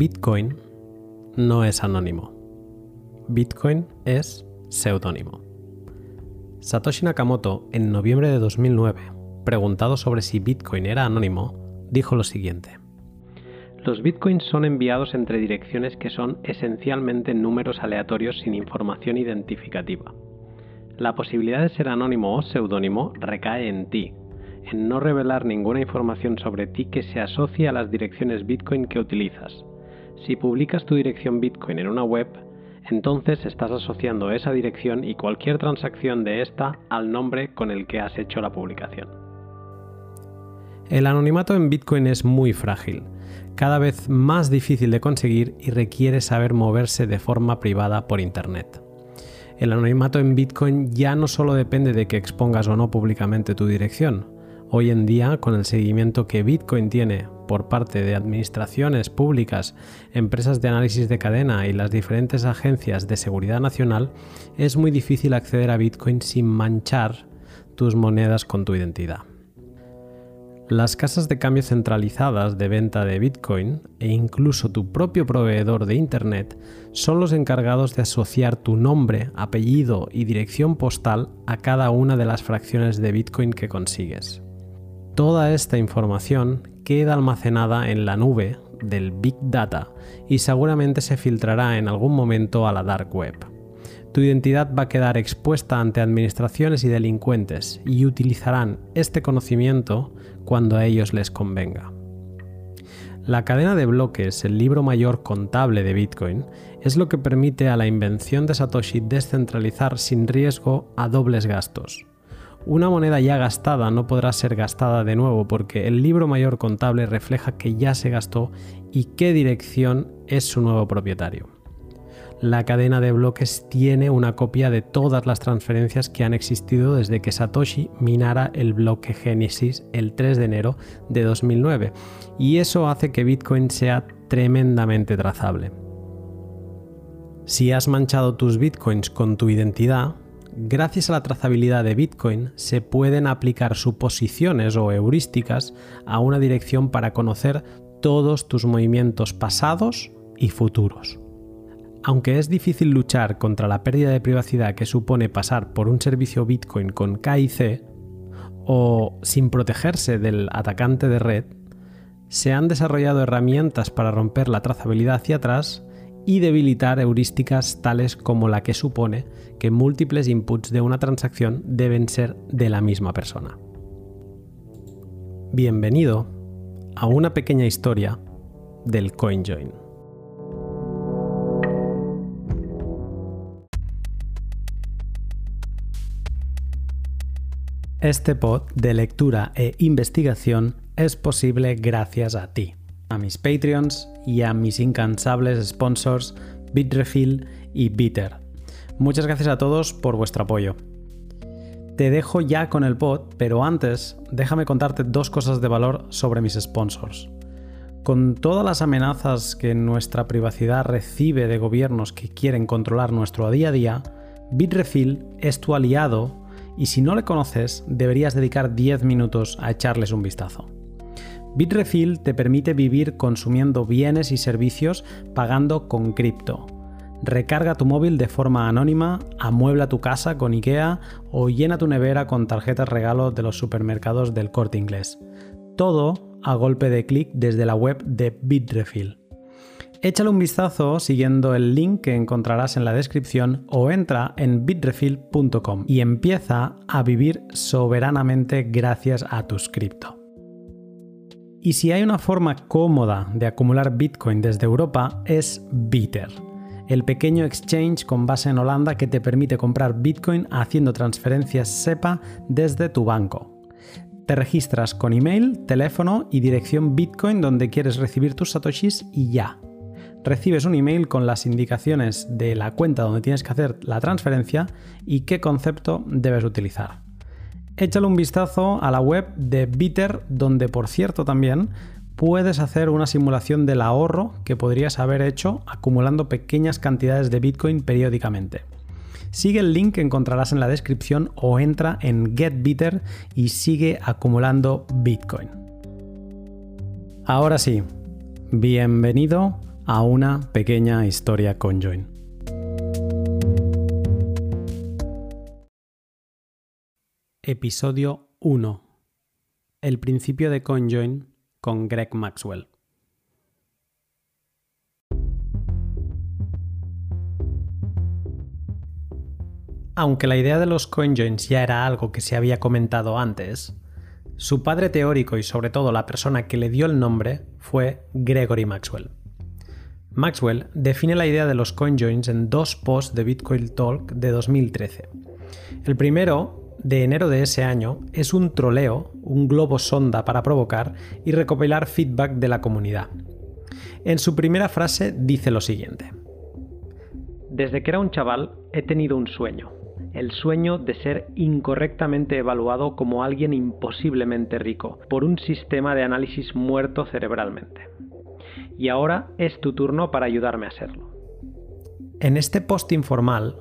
Bitcoin no es anónimo. Bitcoin es seudónimo. Satoshi Nakamoto, en noviembre de 2009, preguntado sobre si Bitcoin era anónimo, dijo lo siguiente. Los bitcoins son enviados entre direcciones que son esencialmente números aleatorios sin información identificativa. La posibilidad de ser anónimo o seudónimo recae en ti, en no revelar ninguna información sobre ti que se asocie a las direcciones bitcoin que utilizas. Si publicas tu dirección bitcoin en una web, entonces estás asociando esa dirección y cualquier transacción de esta al nombre con el que has hecho la publicación. El anonimato en Bitcoin es muy frágil cada vez más difícil de conseguir y requiere saber moverse de forma privada por Internet. El anonimato en Bitcoin ya no solo depende de que expongas o no públicamente tu dirección. Hoy en día, con el seguimiento que Bitcoin tiene por parte de administraciones públicas, empresas de análisis de cadena y las diferentes agencias de seguridad nacional, es muy difícil acceder a Bitcoin sin manchar tus monedas con tu identidad. Las casas de cambio centralizadas de venta de Bitcoin e incluso tu propio proveedor de Internet son los encargados de asociar tu nombre, apellido y dirección postal a cada una de las fracciones de Bitcoin que consigues. Toda esta información queda almacenada en la nube del Big Data y seguramente se filtrará en algún momento a la Dark Web. Tu identidad va a quedar expuesta ante administraciones y delincuentes y utilizarán este conocimiento cuando a ellos les convenga. La cadena de bloques, el libro mayor contable de Bitcoin, es lo que permite a la invención de Satoshi descentralizar sin riesgo a dobles gastos. Una moneda ya gastada no podrá ser gastada de nuevo porque el libro mayor contable refleja que ya se gastó y qué dirección es su nuevo propietario la cadena de bloques tiene una copia de todas las transferencias que han existido desde que Satoshi minara el bloque Genesis el 3 de enero de 2009 y eso hace que Bitcoin sea tremendamente trazable. Si has manchado tus bitcoins con tu identidad, gracias a la trazabilidad de Bitcoin se pueden aplicar suposiciones o heurísticas a una dirección para conocer todos tus movimientos pasados y futuros. Aunque es difícil luchar contra la pérdida de privacidad que supone pasar por un servicio Bitcoin con KIC o sin protegerse del atacante de red, se han desarrollado herramientas para romper la trazabilidad hacia atrás y debilitar heurísticas tales como la que supone que múltiples inputs de una transacción deben ser de la misma persona. Bienvenido a una pequeña historia del CoinJoin. Este pod de lectura e investigación es posible gracias a ti, a mis Patreons y a mis incansables sponsors Bitrefill y Bitter. Muchas gracias a todos por vuestro apoyo. Te dejo ya con el pod, pero antes déjame contarte dos cosas de valor sobre mis sponsors. Con todas las amenazas que nuestra privacidad recibe de gobiernos que quieren controlar nuestro día a día, Bitrefill es tu aliado y si no le conoces, deberías dedicar 10 minutos a echarles un vistazo. Bitrefill te permite vivir consumiendo bienes y servicios pagando con cripto. Recarga tu móvil de forma anónima, amuebla tu casa con IKEA o llena tu nevera con tarjetas regalo de los supermercados del corte inglés. Todo a golpe de clic desde la web de Bitrefill. Échale un vistazo siguiendo el link que encontrarás en la descripción o entra en bitrefill.com y empieza a vivir soberanamente gracias a tus cripto. Y si hay una forma cómoda de acumular Bitcoin desde Europa es Bitter, el pequeño exchange con base en Holanda que te permite comprar Bitcoin haciendo transferencias SEPA desde tu banco. Te registras con email, teléfono y dirección Bitcoin donde quieres recibir tus satoshis y ya recibes un email con las indicaciones de la cuenta donde tienes que hacer la transferencia y qué concepto debes utilizar. Échale un vistazo a la web de Bitter, donde por cierto también puedes hacer una simulación del ahorro que podrías haber hecho acumulando pequeñas cantidades de Bitcoin periódicamente. Sigue el link que encontrarás en la descripción o entra en GetBitter y sigue acumulando Bitcoin. Ahora sí, bienvenido a una pequeña historia conjoin. Episodio 1. El principio de conjoin con Greg Maxwell. Aunque la idea de los coinjoins ya era algo que se había comentado antes, su padre teórico y sobre todo la persona que le dio el nombre fue Gregory Maxwell. Maxwell define la idea de los coinjoins en dos posts de Bitcoin Talk de 2013. El primero, de enero de ese año, es un troleo, un globo sonda para provocar y recopilar feedback de la comunidad. En su primera frase dice lo siguiente. Desde que era un chaval he tenido un sueño el sueño de ser incorrectamente evaluado como alguien imposiblemente rico por un sistema de análisis muerto cerebralmente. Y ahora es tu turno para ayudarme a serlo. En este post informal,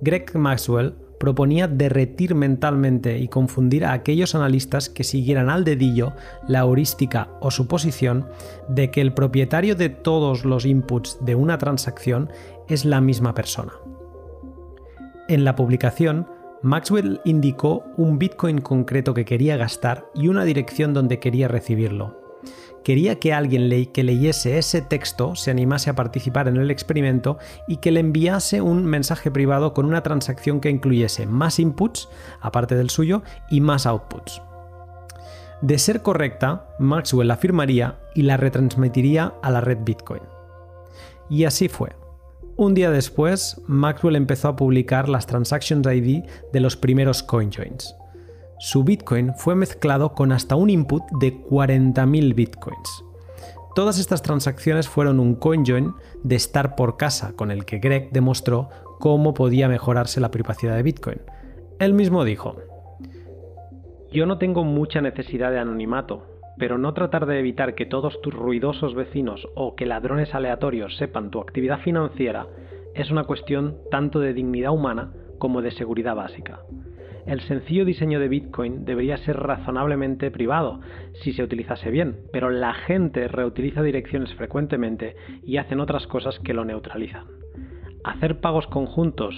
Greg Maxwell proponía derretir mentalmente y confundir a aquellos analistas que siguieran al dedillo la heurística o suposición de que el propietario de todos los inputs de una transacción es la misma persona. En la publicación, Maxwell indicó un Bitcoin concreto que quería gastar y una dirección donde quería recibirlo. Quería que alguien que leyese ese texto se animase a participar en el experimento y que le enviase un mensaje privado con una transacción que incluyese más inputs, aparte del suyo, y más outputs. De ser correcta, Maxwell la firmaría y la retransmitiría a la red Bitcoin. Y así fue. Un día después, Maxwell empezó a publicar las Transactions ID de los primeros CoinJoins. Su Bitcoin fue mezclado con hasta un input de 40.000 Bitcoins. Todas estas transacciones fueron un CoinJoin de estar por casa con el que Greg demostró cómo podía mejorarse la privacidad de Bitcoin. Él mismo dijo, Yo no tengo mucha necesidad de anonimato, pero no tratar de evitar que todos tus ruidosos vecinos o que ladrones aleatorios sepan tu actividad financiera es una cuestión tanto de dignidad humana como de seguridad básica. El sencillo diseño de Bitcoin debería ser razonablemente privado si se utilizase bien, pero la gente reutiliza direcciones frecuentemente y hacen otras cosas que lo neutralizan. Hacer pagos conjuntos,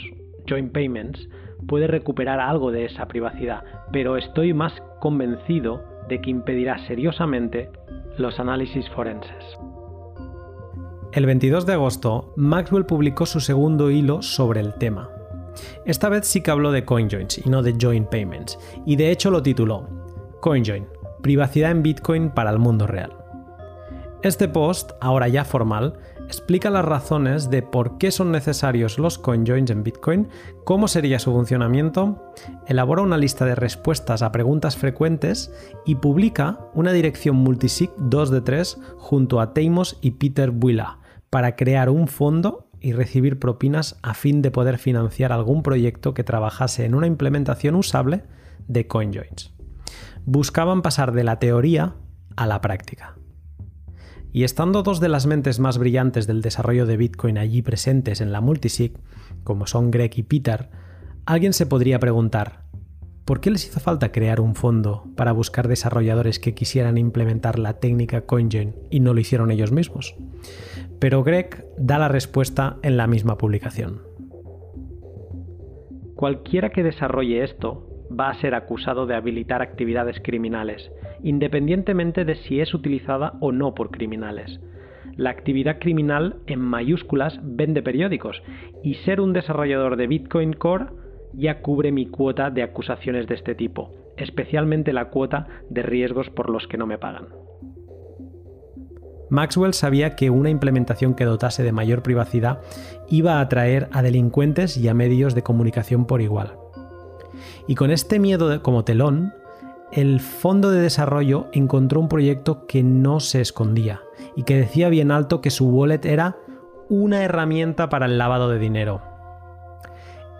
joint payments, puede recuperar algo de esa privacidad, pero estoy más convencido de que impedirá seriosamente los análisis forenses. El 22 de agosto, Maxwell publicó su segundo hilo sobre el tema. Esta vez sí que habló de CoinJoins y no de Joint Payments, y de hecho lo tituló CoinJoin, privacidad en Bitcoin para el mundo real. Este post, ahora ya formal, explica las razones de por qué son necesarios los CoinJoins en Bitcoin, cómo sería su funcionamiento, elabora una lista de respuestas a preguntas frecuentes y publica una dirección multisig 2 de 3 junto a Teimos y Peter Buila para crear un fondo y recibir propinas a fin de poder financiar algún proyecto que trabajase en una implementación usable de CoinJoins. Buscaban pasar de la teoría a la práctica. Y estando dos de las mentes más brillantes del desarrollo de Bitcoin allí presentes en la multisig, como son Greg y Peter, alguien se podría preguntar, ¿por qué les hizo falta crear un fondo para buscar desarrolladores que quisieran implementar la técnica CoinJoin y no lo hicieron ellos mismos? Pero Greg da la respuesta en la misma publicación. Cualquiera que desarrolle esto va a ser acusado de habilitar actividades criminales, independientemente de si es utilizada o no por criminales. La actividad criminal en mayúsculas vende periódicos y ser un desarrollador de Bitcoin Core ya cubre mi cuota de acusaciones de este tipo, especialmente la cuota de riesgos por los que no me pagan. Maxwell sabía que una implementación que dotase de mayor privacidad iba a atraer a delincuentes y a medios de comunicación por igual. Y con este miedo como telón, el fondo de desarrollo encontró un proyecto que no se escondía y que decía bien alto que su wallet era una herramienta para el lavado de dinero.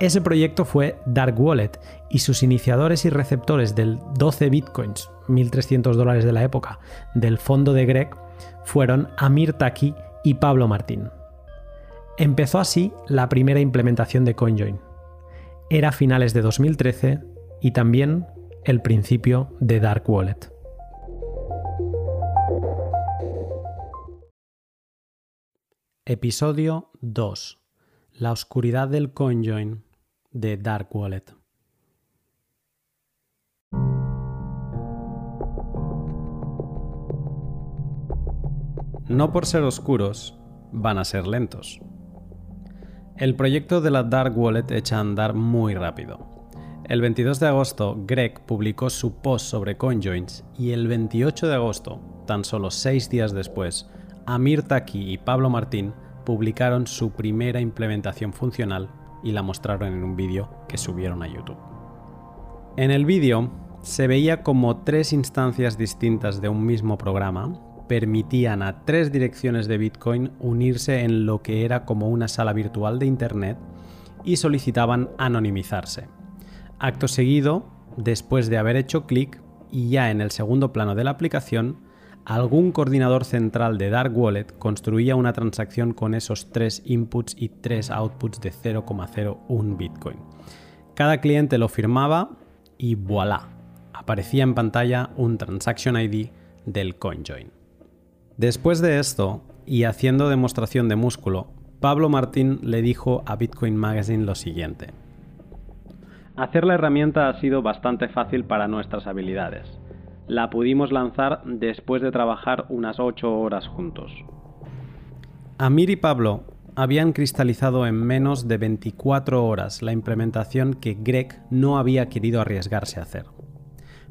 Ese proyecto fue Dark Wallet y sus iniciadores y receptores del 12 bitcoins, 1.300 dólares de la época, del fondo de Greg fueron Amir Taki y Pablo Martín. Empezó así la primera implementación de CoinJoin. Era finales de 2013 y también el principio de Dark Wallet. Episodio 2. La oscuridad del CoinJoin de Dark Wallet. No por ser oscuros, van a ser lentos. El proyecto de la Dark Wallet echa a andar muy rápido. El 22 de agosto, Greg publicó su post sobre CoinJoins y el 28 de agosto, tan solo seis días después, Amir Taki y Pablo Martín publicaron su primera implementación funcional y la mostraron en un vídeo que subieron a YouTube. En el vídeo se veía como tres instancias distintas de un mismo programa permitían a tres direcciones de Bitcoin unirse en lo que era como una sala virtual de Internet y solicitaban anonimizarse. Acto seguido, después de haber hecho clic y ya en el segundo plano de la aplicación, algún coordinador central de Dark Wallet construía una transacción con esos tres inputs y tres outputs de 0,01 Bitcoin. Cada cliente lo firmaba y voilà, aparecía en pantalla un Transaction ID del CoinJoin. Después de esto, y haciendo demostración de músculo, Pablo Martín le dijo a Bitcoin Magazine lo siguiente. Hacer la herramienta ha sido bastante fácil para nuestras habilidades la pudimos lanzar después de trabajar unas 8 horas juntos. Amir y Pablo habían cristalizado en menos de 24 horas la implementación que Greg no había querido arriesgarse a hacer.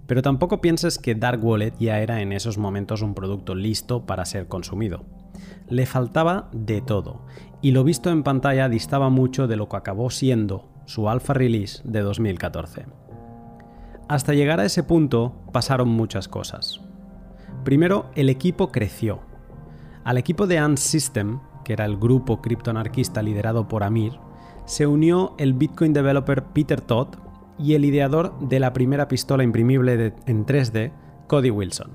Pero tampoco pienses que Dark Wallet ya era en esos momentos un producto listo para ser consumido. Le faltaba de todo, y lo visto en pantalla distaba mucho de lo que acabó siendo su alpha release de 2014. Hasta llegar a ese punto pasaron muchas cosas. Primero, el equipo creció. Al equipo de Ant System, que era el grupo criptoanarquista liderado por Amir, se unió el Bitcoin developer Peter Todd y el ideador de la primera pistola imprimible en 3D, Cody Wilson.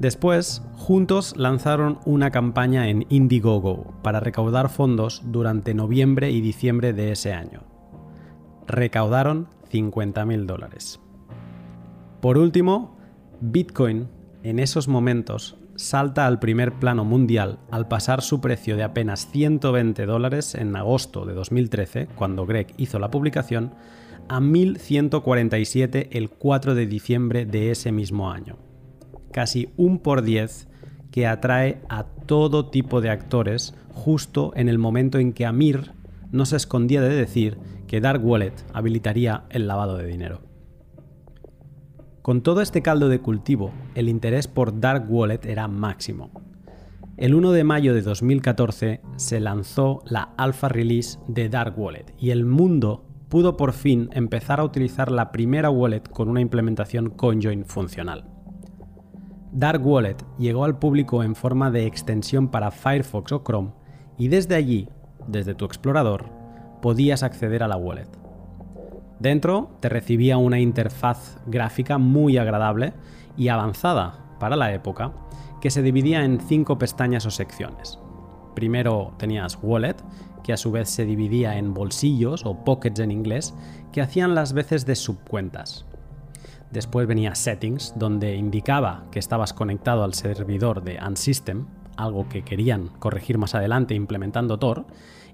Después, juntos lanzaron una campaña en Indiegogo para recaudar fondos durante noviembre y diciembre de ese año. Recaudaron 50.000 dólares. Por último, Bitcoin en esos momentos salta al primer plano mundial al pasar su precio de apenas 120 dólares en agosto de 2013, cuando Greg hizo la publicación, a 1.147 el 4 de diciembre de ese mismo año. Casi un por 10 que atrae a todo tipo de actores justo en el momento en que Amir no se escondía de decir que Dark Wallet habilitaría el lavado de dinero. Con todo este caldo de cultivo, el interés por Dark Wallet era máximo. El 1 de mayo de 2014 se lanzó la alpha release de Dark Wallet y el mundo pudo por fin empezar a utilizar la primera wallet con una implementación CoinJoin funcional. Dark Wallet llegó al público en forma de extensión para Firefox o Chrome y desde allí, desde tu explorador, podías acceder a la wallet. Dentro te recibía una interfaz gráfica muy agradable y avanzada para la época, que se dividía en cinco pestañas o secciones. Primero tenías Wallet, que a su vez se dividía en bolsillos o pockets en inglés, que hacían las veces de subcuentas. Después venía Settings, donde indicaba que estabas conectado al servidor de Unsystem, algo que querían corregir más adelante implementando Tor,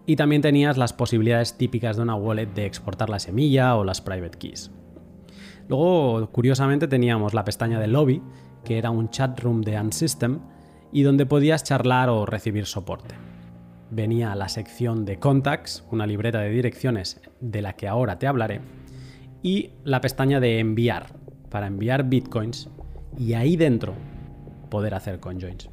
y también tenías las posibilidades típicas de una wallet de exportar la semilla o las private keys. Luego, curiosamente, teníamos la pestaña de lobby, que era un chat room de Unsystem, y donde podías charlar o recibir soporte. Venía la sección de contacts, una libreta de direcciones de la que ahora te hablaré, y la pestaña de enviar, para enviar bitcoins, y ahí dentro poder hacer conjoins.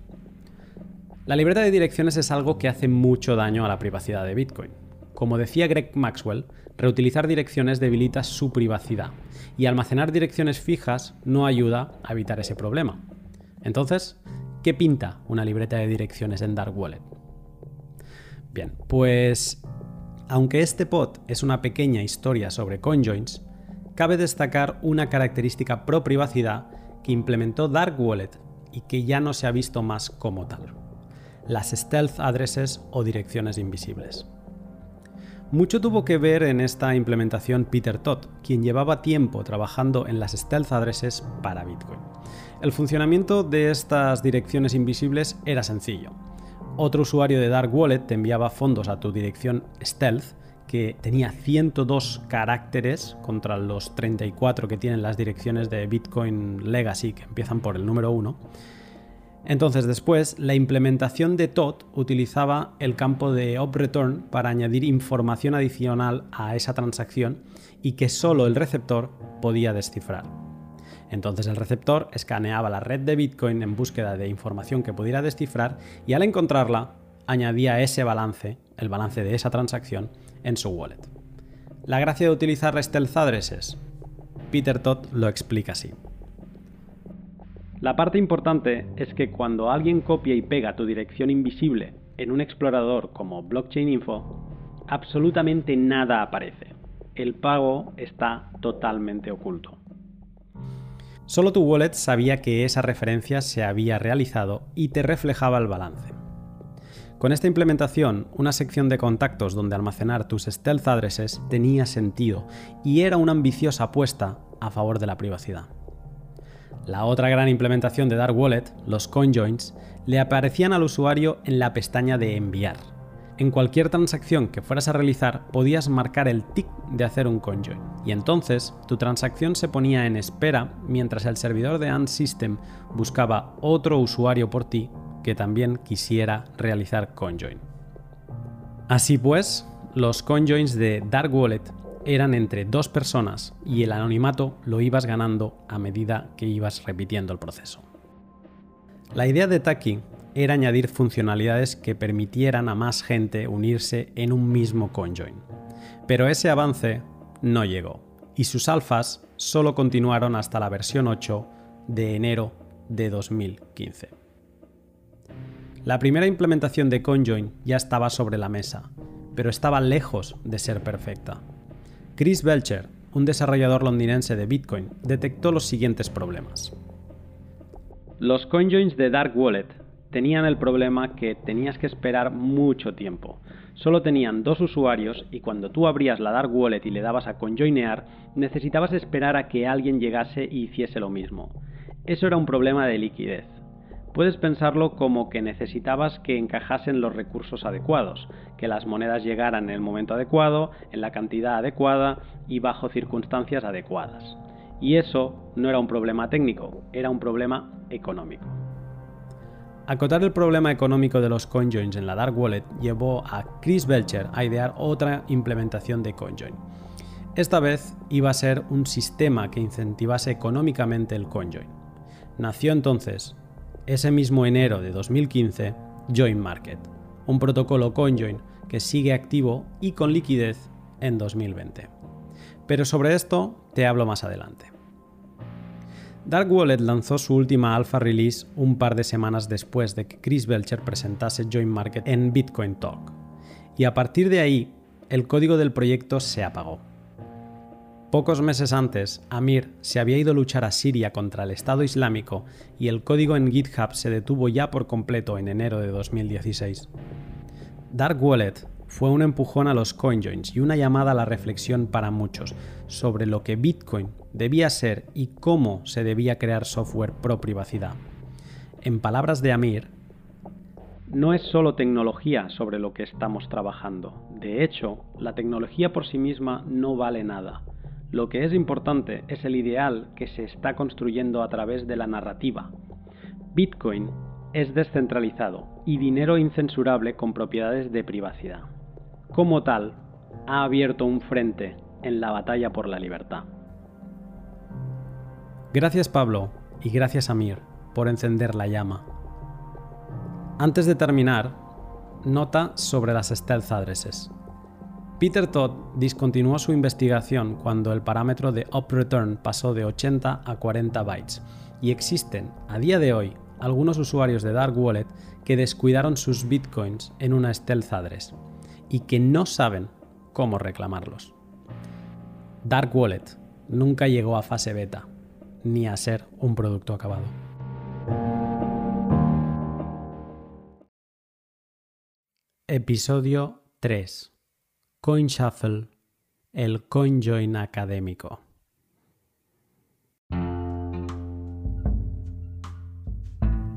La libreta de direcciones es algo que hace mucho daño a la privacidad de Bitcoin. Como decía Greg Maxwell, reutilizar direcciones debilita su privacidad y almacenar direcciones fijas no ayuda a evitar ese problema. Entonces, ¿qué pinta una libreta de direcciones en Dark Wallet? Bien, pues aunque este pod es una pequeña historia sobre CoinJoins, cabe destacar una característica pro privacidad que implementó Dark Wallet y que ya no se ha visto más como tal las stealth addresses o direcciones invisibles. Mucho tuvo que ver en esta implementación Peter Todd, quien llevaba tiempo trabajando en las stealth addresses para Bitcoin. El funcionamiento de estas direcciones invisibles era sencillo. Otro usuario de Dark Wallet te enviaba fondos a tu dirección Stealth, que tenía 102 caracteres contra los 34 que tienen las direcciones de Bitcoin Legacy, que empiezan por el número 1. Entonces después, la implementación de TOT utilizaba el campo de OpReturn para añadir información adicional a esa transacción y que solo el receptor podía descifrar. Entonces el receptor escaneaba la red de Bitcoin en búsqueda de información que pudiera descifrar y al encontrarla añadía ese balance, el balance de esa transacción, en su wallet. La gracia de utilizar stealth addresses. Peter Todd lo explica así. La parte importante es que cuando alguien copia y pega tu dirección invisible en un explorador como Blockchain Info, absolutamente nada aparece. El pago está totalmente oculto. Solo tu wallet sabía que esa referencia se había realizado y te reflejaba el balance. Con esta implementación, una sección de contactos donde almacenar tus stealth addresses tenía sentido y era una ambiciosa apuesta a favor de la privacidad. La otra gran implementación de Dark Wallet, los CoinJoins, le aparecían al usuario en la pestaña de enviar. En cualquier transacción que fueras a realizar podías marcar el tick de hacer un conjoin y entonces tu transacción se ponía en espera mientras el servidor de AntSystem buscaba otro usuario por ti que también quisiera realizar conjoin. Así pues, los conjoins de Dark Wallet eran entre dos personas y el anonimato lo ibas ganando a medida que ibas repitiendo el proceso. La idea de Taki era añadir funcionalidades que permitieran a más gente unirse en un mismo conjoin. Pero ese avance no llegó y sus alfas solo continuaron hasta la versión 8 de enero de 2015. La primera implementación de CoinJoin ya estaba sobre la mesa, pero estaba lejos de ser perfecta. Chris Belcher, un desarrollador londinense de Bitcoin, detectó los siguientes problemas. Los CoinJoins de Dark Wallet tenían el problema que tenías que esperar mucho tiempo. Solo tenían dos usuarios y cuando tú abrías la Dark Wallet y le dabas a conjoinear, necesitabas esperar a que alguien llegase y hiciese lo mismo. Eso era un problema de liquidez. Puedes pensarlo como que necesitabas que encajasen los recursos adecuados, que las monedas llegaran en el momento adecuado, en la cantidad adecuada y bajo circunstancias adecuadas. Y eso no era un problema técnico, era un problema económico. Acotar el problema económico de los CoinJoins en la Dark Wallet llevó a Chris Belcher a idear otra implementación de CoinJoin. Esta vez iba a ser un sistema que incentivase económicamente el CoinJoin. Nació entonces, ese mismo enero de 2015, Join Market, un protocolo CoinJoin que sigue activo y con liquidez en 2020. Pero sobre esto te hablo más adelante. Dark Wallet lanzó su última alpha release un par de semanas después de que Chris Belcher presentase Join Market en Bitcoin Talk. Y a partir de ahí, el código del proyecto se apagó. Pocos meses antes, Amir se había ido a luchar a Siria contra el Estado Islámico y el código en GitHub se detuvo ya por completo en enero de 2016. Dark Wallet fue un empujón a los CoinJoins y una llamada a la reflexión para muchos sobre lo que Bitcoin debía ser y cómo se debía crear software pro privacidad. En palabras de Amir, no es solo tecnología sobre lo que estamos trabajando. De hecho, la tecnología por sí misma no vale nada. Lo que es importante es el ideal que se está construyendo a través de la narrativa. Bitcoin es descentralizado y dinero incensurable con propiedades de privacidad como tal, ha abierto un frente en la batalla por la libertad. Gracias Pablo y gracias Amir por encender la llama. Antes de terminar, nota sobre las stealth addresses. Peter Todd discontinuó su investigación cuando el parámetro de UpReturn pasó de 80 a 40 bytes y existen, a día de hoy, algunos usuarios de Dark Wallet que descuidaron sus bitcoins en una stealth address y que no saben cómo reclamarlos. Dark Wallet nunca llegó a fase beta, ni a ser un producto acabado. Episodio 3. CoinShuffle, el CoinJoin académico.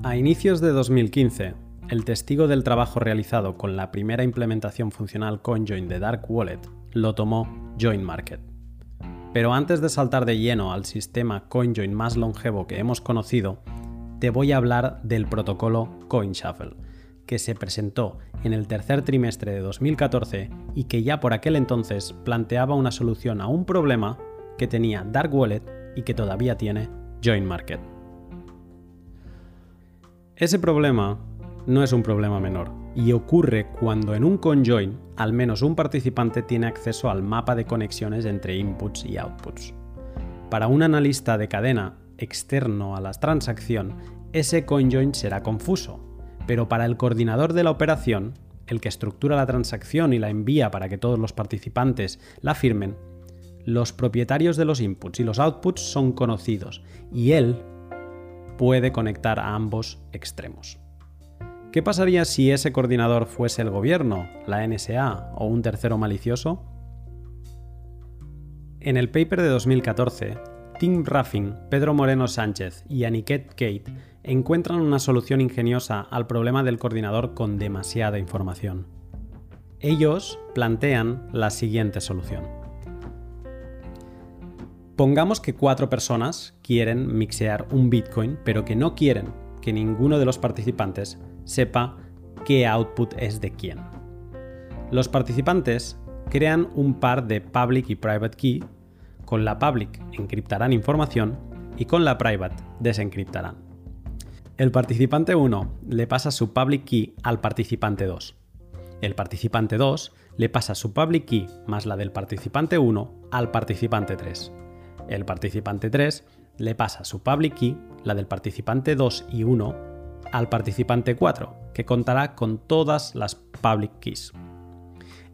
A inicios de 2015, el testigo del trabajo realizado con la primera implementación funcional CoinJoin de Dark Wallet lo tomó Join Market. Pero antes de saltar de lleno al sistema CoinJoin más longevo que hemos conocido, te voy a hablar del protocolo CoinShuffle, que se presentó en el tercer trimestre de 2014 y que ya por aquel entonces planteaba una solución a un problema que tenía Dark Wallet y que todavía tiene Join Market. Ese problema no es un problema menor y ocurre cuando en un conjoin al menos un participante tiene acceso al mapa de conexiones entre inputs y outputs. Para un analista de cadena externo a la transacción, ese conjoin será confuso, pero para el coordinador de la operación, el que estructura la transacción y la envía para que todos los participantes la firmen, los propietarios de los inputs y los outputs son conocidos y él puede conectar a ambos extremos. ¿Qué pasaría si ese coordinador fuese el gobierno, la NSA o un tercero malicioso? En el paper de 2014, Tim Ruffin, Pedro Moreno Sánchez y Aniket Kate encuentran una solución ingeniosa al problema del coordinador con demasiada información. Ellos plantean la siguiente solución. Pongamos que cuatro personas quieren mixear un Bitcoin, pero que no quieren que ninguno de los participantes sepa qué output es de quién. Los participantes crean un par de public y private key. Con la public encriptarán información y con la private desencriptarán. El participante 1 le pasa su public key al participante 2. El participante 2 le pasa su public key más la del participante 1 al participante 3. El participante 3 le pasa su public key, la del participante 2 y 1, al participante 4, que contará con todas las public keys.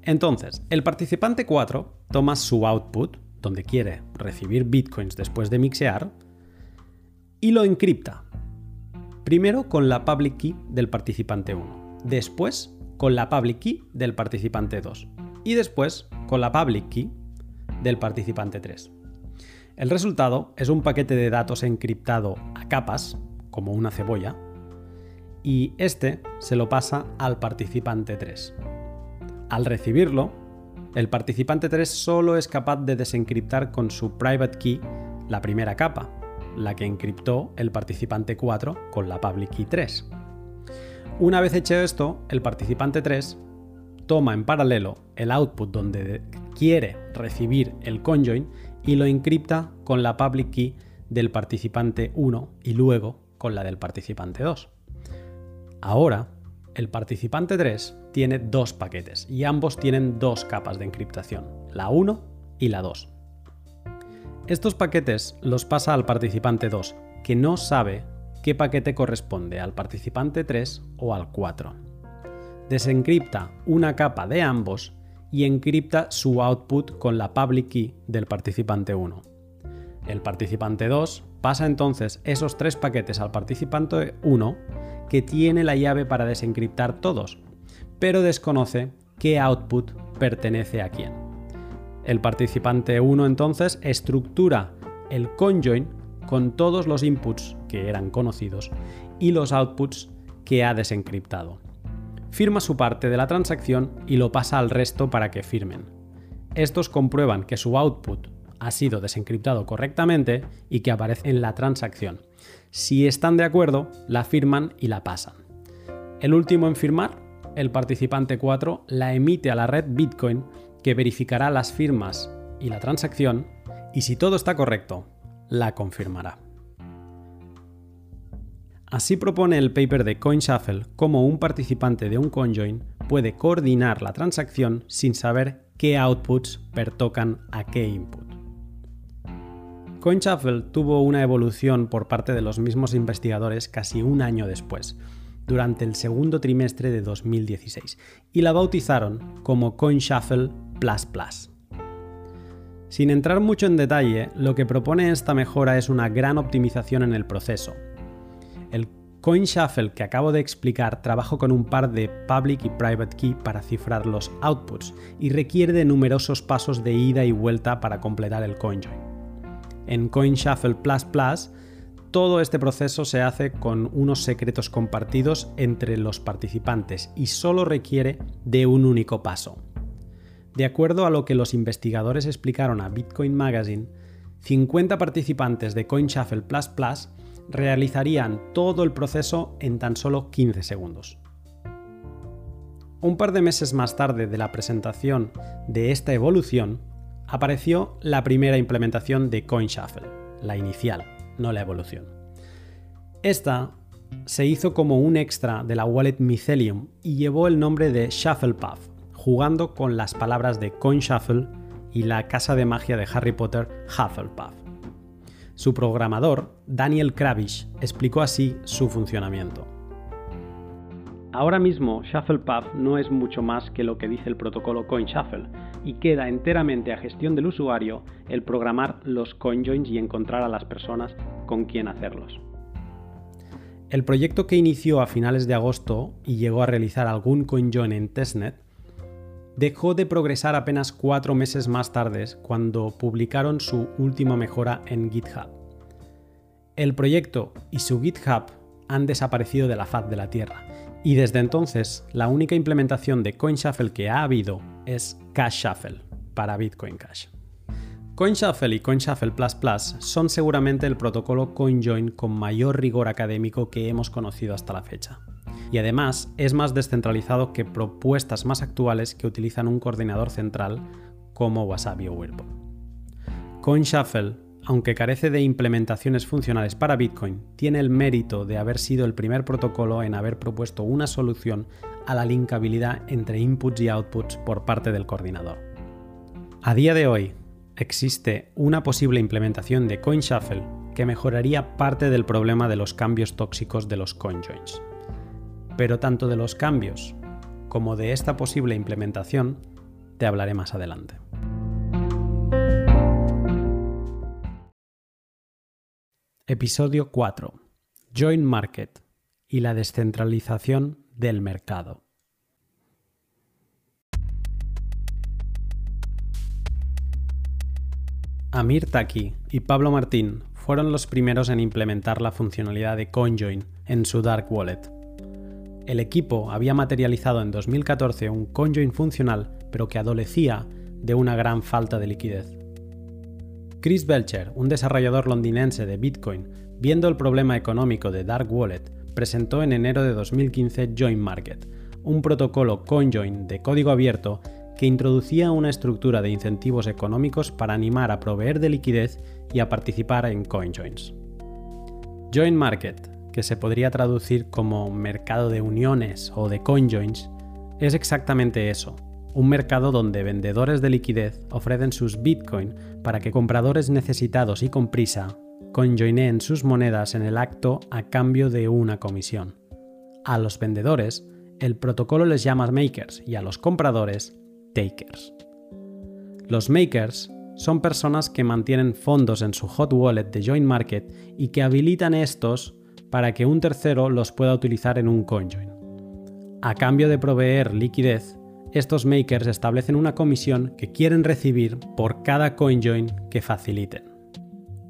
Entonces, el participante 4 toma su output, donde quiere recibir bitcoins después de mixear, y lo encripta. Primero con la public key del participante 1, después con la public key del participante 2 y después con la public key del participante 3. El resultado es un paquete de datos encriptado a capas, como una cebolla, y este se lo pasa al participante 3. Al recibirlo, el participante 3 solo es capaz de desencriptar con su private key la primera capa, la que encriptó el participante 4 con la public key 3. Una vez hecho esto, el participante 3 toma en paralelo el output donde quiere recibir el conjoin y lo encripta con la public key del participante 1 y luego con la del participante 2. Ahora, el participante 3 tiene dos paquetes y ambos tienen dos capas de encriptación, la 1 y la 2. Estos paquetes los pasa al participante 2, que no sabe qué paquete corresponde al participante 3 o al 4. Desencripta una capa de ambos y encripta su output con la public key del participante 1. El participante 2 pasa entonces esos tres paquetes al participante 1 que tiene la llave para desencriptar todos, pero desconoce qué output pertenece a quién. El participante 1 entonces estructura el conjoin con todos los inputs que eran conocidos y los outputs que ha desencriptado. Firma su parte de la transacción y lo pasa al resto para que firmen. Estos comprueban que su output ha sido desencriptado correctamente y que aparece en la transacción. Si están de acuerdo, la firman y la pasan. El último en firmar, el participante 4, la emite a la red Bitcoin que verificará las firmas y la transacción y si todo está correcto, la confirmará. Así propone el paper de CoinShuffle cómo un participante de un conjoin puede coordinar la transacción sin saber qué outputs pertocan a qué input. CoinShuffle tuvo una evolución por parte de los mismos investigadores casi un año después, durante el segundo trimestre de 2016, y la bautizaron como CoinShuffle Plus Plus. Sin entrar mucho en detalle, lo que propone esta mejora es una gran optimización en el proceso. El CoinShuffle que acabo de explicar trabaja con un par de public y private key para cifrar los outputs y requiere de numerosos pasos de ida y vuelta para completar el CoinJoin en CoinShuffle Todo este proceso se hace con unos secretos compartidos entre los participantes y solo requiere de un único paso. De acuerdo a lo que los investigadores explicaron a Bitcoin Magazine, 50 participantes de CoinShuffle realizarían todo el proceso en tan solo 15 segundos. Un par de meses más tarde de la presentación de esta evolución, apareció la primera implementación de CoinShuffle, la inicial, no la evolución. Esta se hizo como un extra de la wallet Mycelium y llevó el nombre de Shufflepuff, jugando con las palabras de CoinShuffle y la casa de magia de Harry Potter Hufflepuff. Su programador, Daniel Kravish, explicó así su funcionamiento. Ahora mismo Shufflepuff no es mucho más que lo que dice el protocolo CoinShuffle y queda enteramente a gestión del usuario el programar los CoinJoins y encontrar a las personas con quien hacerlos. El proyecto que inició a finales de agosto y llegó a realizar algún CoinJoin en testnet dejó de progresar apenas cuatro meses más tarde cuando publicaron su última mejora en GitHub. El proyecto y su GitHub han desaparecido de la faz de la Tierra y desde entonces, la única implementación de CoinShuffle que ha habido es Cash Shuffle para Bitcoin Cash. CoinShuffle y CoinShuffle Plus son seguramente el protocolo CoinJoin con mayor rigor académico que hemos conocido hasta la fecha. Y además es más descentralizado que propuestas más actuales que utilizan un coordinador central como Wasabi o Whirlpool. CoinShuffle aunque carece de implementaciones funcionales para Bitcoin, tiene el mérito de haber sido el primer protocolo en haber propuesto una solución a la linkabilidad entre inputs y outputs por parte del coordinador. A día de hoy, existe una posible implementación de CoinShuffle que mejoraría parte del problema de los cambios tóxicos de los CoinJoins. Pero tanto de los cambios como de esta posible implementación te hablaré más adelante. Episodio 4. Joint Market y la descentralización del mercado. Amir Taki y Pablo Martín fueron los primeros en implementar la funcionalidad de CoinJoin en su Dark Wallet. El equipo había materializado en 2014 un CoinJoin funcional, pero que adolecía de una gran falta de liquidez. Chris Belcher, un desarrollador londinense de Bitcoin, viendo el problema económico de Dark Wallet, presentó en enero de 2015 Join Market, un protocolo CoinJoin de código abierto que introducía una estructura de incentivos económicos para animar a proveer de liquidez y a participar en CoinJoins. Join Market, que se podría traducir como mercado de uniones o de CoinJoins, es exactamente eso, un mercado donde vendedores de liquidez ofrecen sus Bitcoin para que compradores necesitados y con prisa conjoineen sus monedas en el acto a cambio de una comisión. A los vendedores, el protocolo les llama makers y a los compradores, takers. Los makers son personas que mantienen fondos en su hot wallet de Join Market y que habilitan estos para que un tercero los pueda utilizar en un CoinJoin. A cambio de proveer liquidez, estos makers establecen una comisión que quieren recibir por cada CoinJoin que faciliten.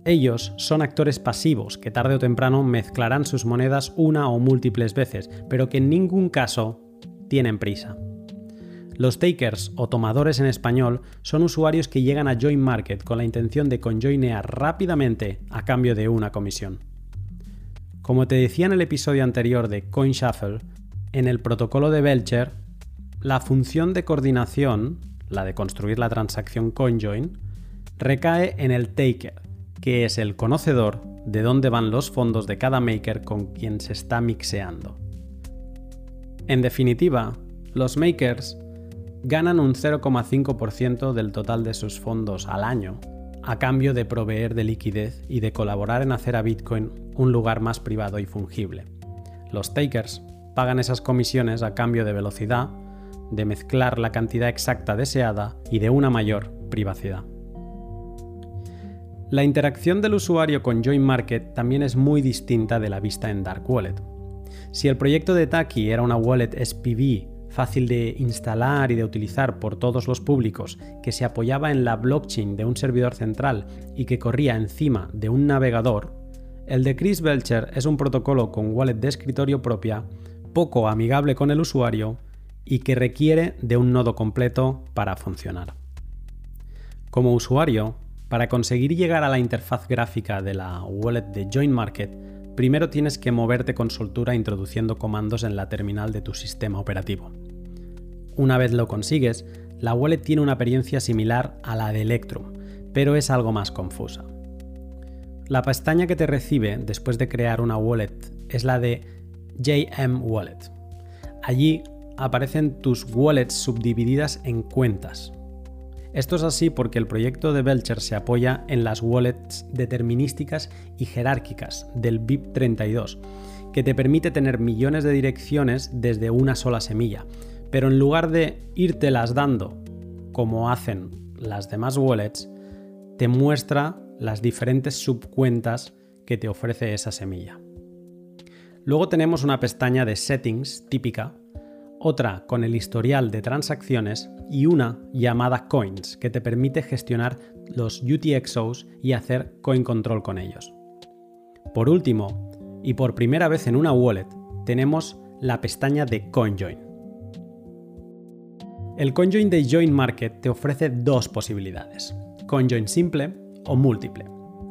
Ellos son actores pasivos que tarde o temprano mezclarán sus monedas una o múltiples veces, pero que en ningún caso tienen prisa. Los takers o tomadores en español son usuarios que llegan a Join Market con la intención de conjoinear rápidamente a cambio de una comisión. Como te decía en el episodio anterior de CoinShuffle, en el protocolo de Belcher la función de coordinación, la de construir la transacción CoinJoin, recae en el taker, que es el conocedor de dónde van los fondos de cada maker con quien se está mixeando. En definitiva, los makers ganan un 0,5% del total de sus fondos al año, a cambio de proveer de liquidez y de colaborar en hacer a Bitcoin un lugar más privado y fungible. Los takers pagan esas comisiones a cambio de velocidad, de mezclar la cantidad exacta deseada y de una mayor privacidad. La interacción del usuario con Join Market también es muy distinta de la vista en Dark Wallet. Si el proyecto de Taki era una wallet SPV fácil de instalar y de utilizar por todos los públicos, que se apoyaba en la blockchain de un servidor central y que corría encima de un navegador, El de Chris Belcher es un protocolo con wallet de escritorio propia, poco amigable con el usuario y que requiere de un nodo completo para funcionar. Como usuario, para conseguir llegar a la interfaz gráfica de la wallet de Join Market, primero tienes que moverte con soltura introduciendo comandos en la terminal de tu sistema operativo. Una vez lo consigues, la wallet tiene una apariencia similar a la de Electrum, pero es algo más confusa. La pestaña que te recibe después de crear una wallet es la de JM Wallet. Allí aparecen tus wallets subdivididas en cuentas. Esto es así porque el proyecto de Belcher se apoya en las wallets determinísticas y jerárquicas del BIP32, que te permite tener millones de direcciones desde una sola semilla, pero en lugar de las dando como hacen las demás wallets, te muestra las diferentes subcuentas que te ofrece esa semilla. Luego tenemos una pestaña de settings típica, otra con el historial de transacciones y una llamada coins que te permite gestionar los UTXOs y hacer coin control con ellos. Por último, y por primera vez en una wallet, tenemos la pestaña de CoinJoin. El CoinJoin de Join Market te ofrece dos posibilidades, CoinJoin simple o múltiple.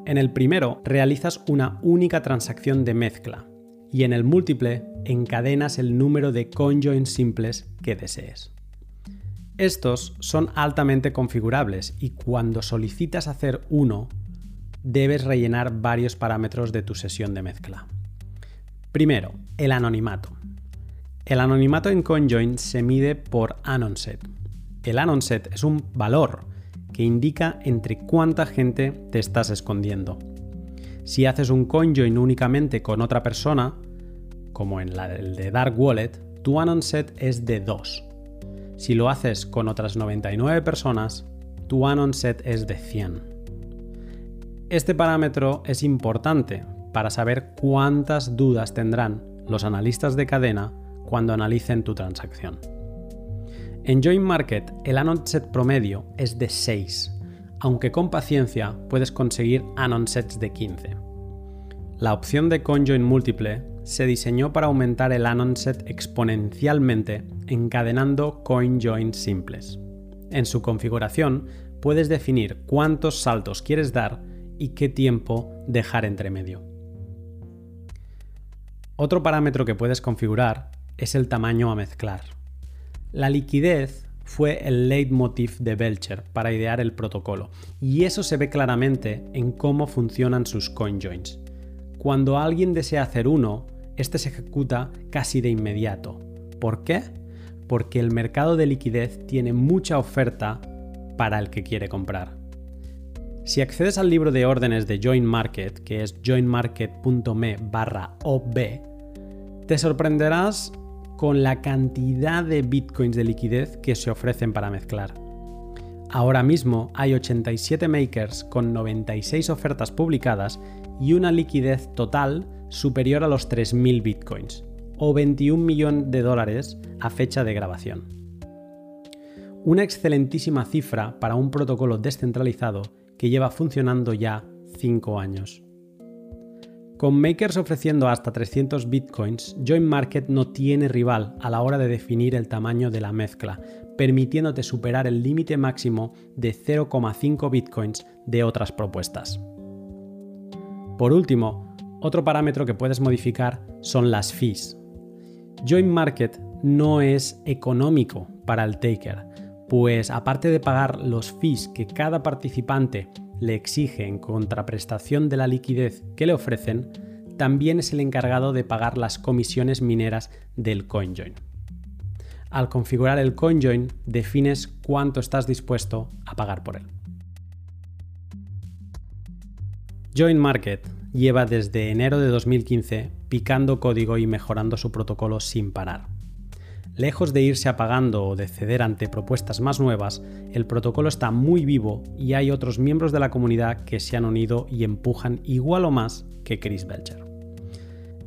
En el primero realizas una única transacción de mezcla y en el múltiple encadenas el número de conjoins simples que desees. Estos son altamente configurables y cuando solicitas hacer uno, debes rellenar varios parámetros de tu sesión de mezcla. Primero, el anonimato. El anonimato en conjoin se mide por AnonSet. El AnonSet es un valor que indica entre cuánta gente te estás escondiendo. Si haces un conjoin únicamente con otra persona, como en el de Dark Wallet, tu AnonSet es de 2. Si lo haces con otras 99 personas, tu AnonSet es de 100. Este parámetro es importante para saber cuántas dudas tendrán los analistas de cadena cuando analicen tu transacción. En Join Market el AnonSet promedio es de 6, aunque con paciencia puedes conseguir AnonSets de 15. La opción de conjoin múltiple se diseñó para aumentar el AnonSet exponencialmente encadenando CoinJoin simples. En su configuración puedes definir cuántos saltos quieres dar y qué tiempo dejar entre medio. Otro parámetro que puedes configurar es el tamaño a mezclar. La liquidez fue el leitmotiv de Belcher para idear el protocolo, y eso se ve claramente en cómo funcionan sus CoinJoins. Cuando alguien desea hacer uno, este se ejecuta casi de inmediato. ¿Por qué? Porque el mercado de liquidez tiene mucha oferta para el que quiere comprar. Si accedes al libro de órdenes de Join Market, que es joinmarket.me barra OB, te sorprenderás con la cantidad de bitcoins de liquidez que se ofrecen para mezclar. Ahora mismo hay 87 makers con 96 ofertas publicadas y una liquidez total superior a los 3.000 bitcoins, o 21 millones de dólares a fecha de grabación. Una excelentísima cifra para un protocolo descentralizado que lleva funcionando ya 5 años. Con makers ofreciendo hasta 300 bitcoins, Join Market no tiene rival a la hora de definir el tamaño de la mezcla, permitiéndote superar el límite máximo de 0,5 bitcoins de otras propuestas. Por último, otro parámetro que puedes modificar son las fees. Join Market no es económico para el taker, pues aparte de pagar los fees que cada participante le exige en contraprestación de la liquidez que le ofrecen, también es el encargado de pagar las comisiones mineras del CoinJoin. Al configurar el CoinJoin defines cuánto estás dispuesto a pagar por él. Join Market lleva desde enero de 2015 picando código y mejorando su protocolo sin parar. Lejos de irse apagando o de ceder ante propuestas más nuevas, el protocolo está muy vivo y hay otros miembros de la comunidad que se han unido y empujan igual o más que Chris Belcher.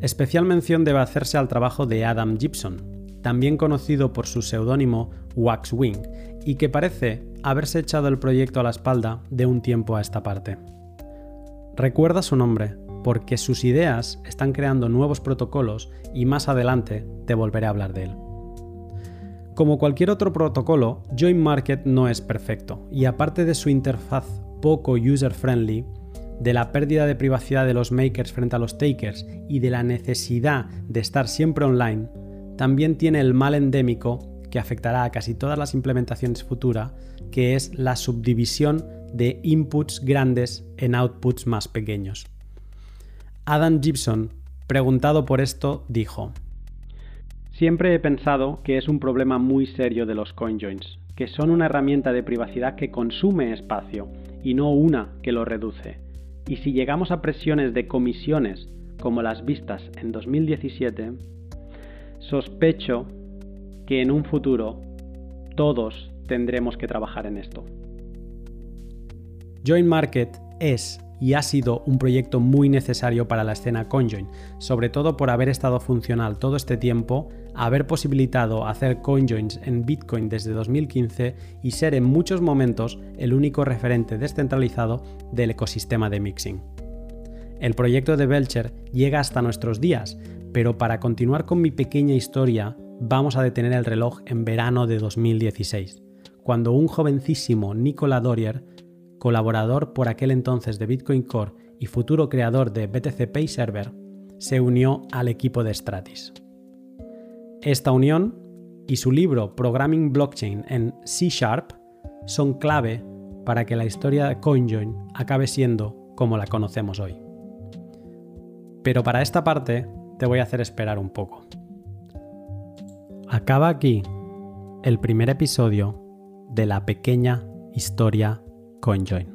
Especial mención debe hacerse al trabajo de Adam Gibson, también conocido por su seudónimo Waxwing, y que parece haberse echado el proyecto a la espalda de un tiempo a esta parte. Recuerda su nombre, porque sus ideas están creando nuevos protocolos y más adelante te volveré a hablar de él. Como cualquier otro protocolo, Join Market no es perfecto y aparte de su interfaz poco user-friendly, de la pérdida de privacidad de los makers frente a los takers y de la necesidad de estar siempre online, también tiene el mal endémico que afectará a casi todas las implementaciones futuras, que es la subdivisión de inputs grandes en outputs más pequeños. Adam Gibson, preguntado por esto, dijo, Siempre he pensado que es un problema muy serio de los CoinJoins, que son una herramienta de privacidad que consume espacio y no una que lo reduce. Y si llegamos a presiones de comisiones como las vistas en 2017, sospecho que en un futuro todos tendremos que trabajar en esto. Join Market es y ha sido un proyecto muy necesario para la escena CoinJoin, sobre todo por haber estado funcional todo este tiempo, haber posibilitado hacer CoinJoins en Bitcoin desde 2015 y ser en muchos momentos el único referente descentralizado del ecosistema de mixing. El proyecto de Belcher llega hasta nuestros días, pero para continuar con mi pequeña historia, vamos a detener el reloj en verano de 2016, cuando un jovencísimo Nicola Dorier colaborador por aquel entonces de Bitcoin Core y futuro creador de BTC Pay Server, se unió al equipo de Stratis. Esta unión y su libro Programming Blockchain en C Sharp son clave para que la historia de CoinJoin acabe siendo como la conocemos hoy. Pero para esta parte te voy a hacer esperar un poco. Acaba aquí el primer episodio de la pequeña historia CoinJoin.